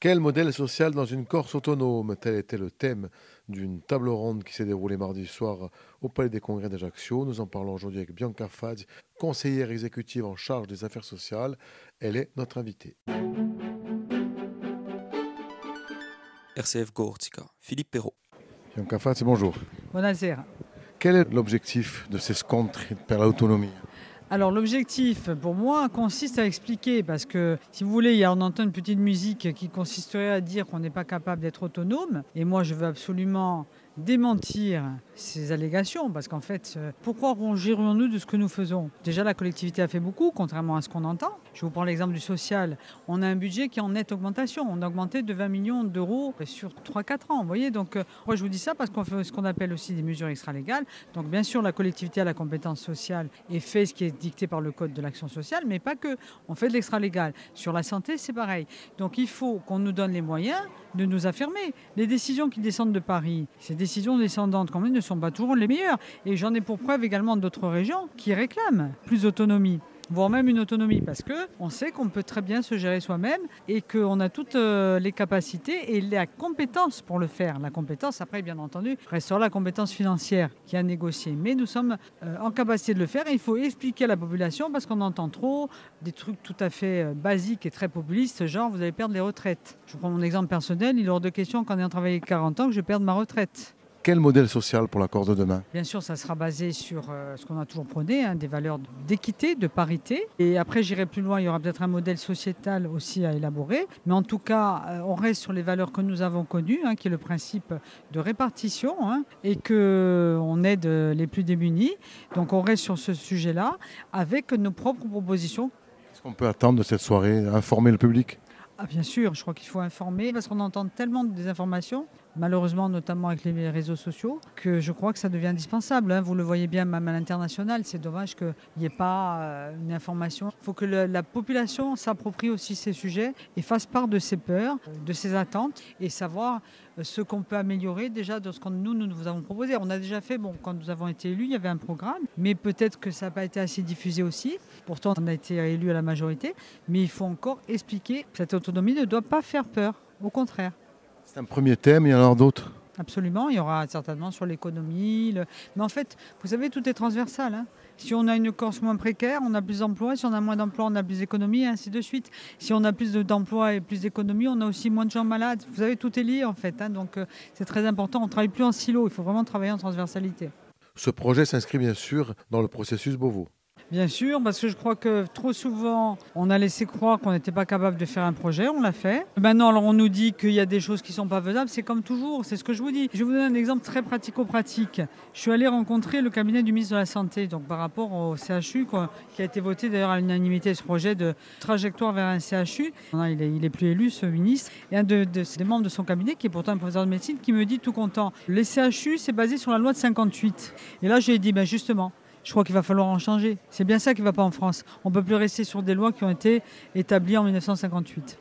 Quel modèle social dans une Corse autonome? Tel était le thème d'une table ronde qui s'est déroulée mardi soir au Palais des Congrès d'Ajaccio. Nous en parlons aujourd'hui avec Bianca Fadj, conseillère exécutive en charge des affaires sociales. Elle est notre invitée. RCF Gortica, Philippe Perrault. Bianca Fadj, bonjour. Buonasera. Quel est l'objectif de ces scontres per l'autonomie Alors l'objectif pour moi consiste à expliquer, parce que si vous voulez, on entend une petite musique qui consisterait à dire qu'on n'est pas capable d'être autonome, et moi je veux absolument démentir ces allégations, parce qu'en fait, euh, pourquoi rongerions-nous de ce que nous faisons? Déjà, la collectivité a fait beaucoup, contrairement à ce qu'on entend. Je vous prends l'exemple du social. On a un budget qui est en nette augmentation. On a augmenté de 20 millions d'euros sur 3-4 ans. Vous voyez, donc euh, moi je vous dis ça parce qu'on fait ce qu'on appelle aussi des mesures extra-légales. Donc bien sûr, la collectivité a la compétence sociale et fait ce qui est dicté par le code de l'action sociale, mais pas que. On fait de l'extra-légal. Sur la santé, c'est pareil. Donc il faut qu'on nous donne les moyens de nous affirmer. Les décisions qui descendent de Paris, ces décisions descendantes quand même ne sont pas toujours les meilleures. Et j'en ai pour preuve également d'autres régions qui réclament plus d'autonomie voire même une autonomie, parce que on sait qu'on peut très bien se gérer soi-même et qu'on a toutes euh, les capacités et la compétence pour le faire. La compétence, après, bien entendu, restera la compétence financière qui a négocié. Mais nous sommes euh, en capacité de le faire et il faut expliquer à la population parce qu'on entend trop des trucs tout à fait euh, basiques et très populistes, genre vous allez perdre les retraites. Je prends mon exemple personnel, il est hors de question qu'en ayant travaillé 40 ans que je perde ma retraite. Quel modèle social pour la Corse de demain? Bien sûr, ça sera basé sur euh, ce qu'on a toujours prôné, hein, des valeurs d'équité, de parité. Et après, j'irai plus loin, il y aura peut-être un modèle sociétal aussi à élaborer. Mais en tout cas, euh, on reste sur les valeurs que nous avons connues, hein, qui est le principe de répartition, hein, et qu'on aide les plus démunis. Donc on reste sur ce sujet-là, avec nos propres propositions. Est-ce qu'on peut attendre de cette soirée Informer le public? Ah, bien sûr, je crois qu'il faut informer parce qu'on entend tellement de désinformations, malheureusement notamment avec les réseaux sociaux, que je crois que ça devient indispensable. hein. Vous le voyez bien même à l'international, c'est dommage qu'il n'y ait pas euh, une information. Il faut que la population s'approprie aussi ces sujets et fasse part de ses peurs, de ses attentes et savoir euh, ce qu'on peut améliorer déjà de ce que nous, nous vous avons proposé. On a déjà fait, bon, quand nous avons été élus, il y avait un programme, mais peut-être que ça n'a pas été assez diffusé aussi. Pourtant, on a été élus à la majorité, mais il faut encore expliquer que cette autonomie ne doit pas faire peur, au contraire. C'est un premier thème, il y en aura d'autres. Absolument, il y aura certainement sur l'économie. le- Mais en fait, vous savez, tout est transversal. hein. Si on a une Corse moins précaire, on a plus d'emplois. Si on a moins d'emplois, on a plus d'économies, et ainsi de suite. Si on a plus de- d'emplois et plus d'économies, on a aussi moins de gens malades. Vous savez, tout est lié en fait. hein. Donc euh, c'est très important. On ne travaille plus en silo. Il faut vraiment travailler en transversalité. Ce projet s'inscrit bien sûr dans le processus Beauvau. Bien sûr, parce que je crois que trop souvent, on a laissé croire qu'on n'était pas capable de faire un projet, on l'a fait. Maintenant, alors on nous dit qu'il y a des choses qui ne sont pas faisables, c'est comme toujours, c'est ce que je vous dis. Je vais vous donner un exemple très pratico-pratique. Je suis allé rencontrer le cabinet du ministre de la Santé, donc par rapport au CHU, qui a été voté d'ailleurs à l'unanimité ce projet de trajectoire vers un CHU. Il est plus élu, ce ministre. Et un de, de- des membres de son cabinet, qui est pourtant un professeur de médecine, qui me dit tout content, les CHU, c'est basé sur la loi de 58. Et là, j'ai dit, ben justement, je crois qu'il va falloir en changer. C'est bien ça qui ne va pas en France. On ne peut plus rester sur des lois qui ont été établies en 1958.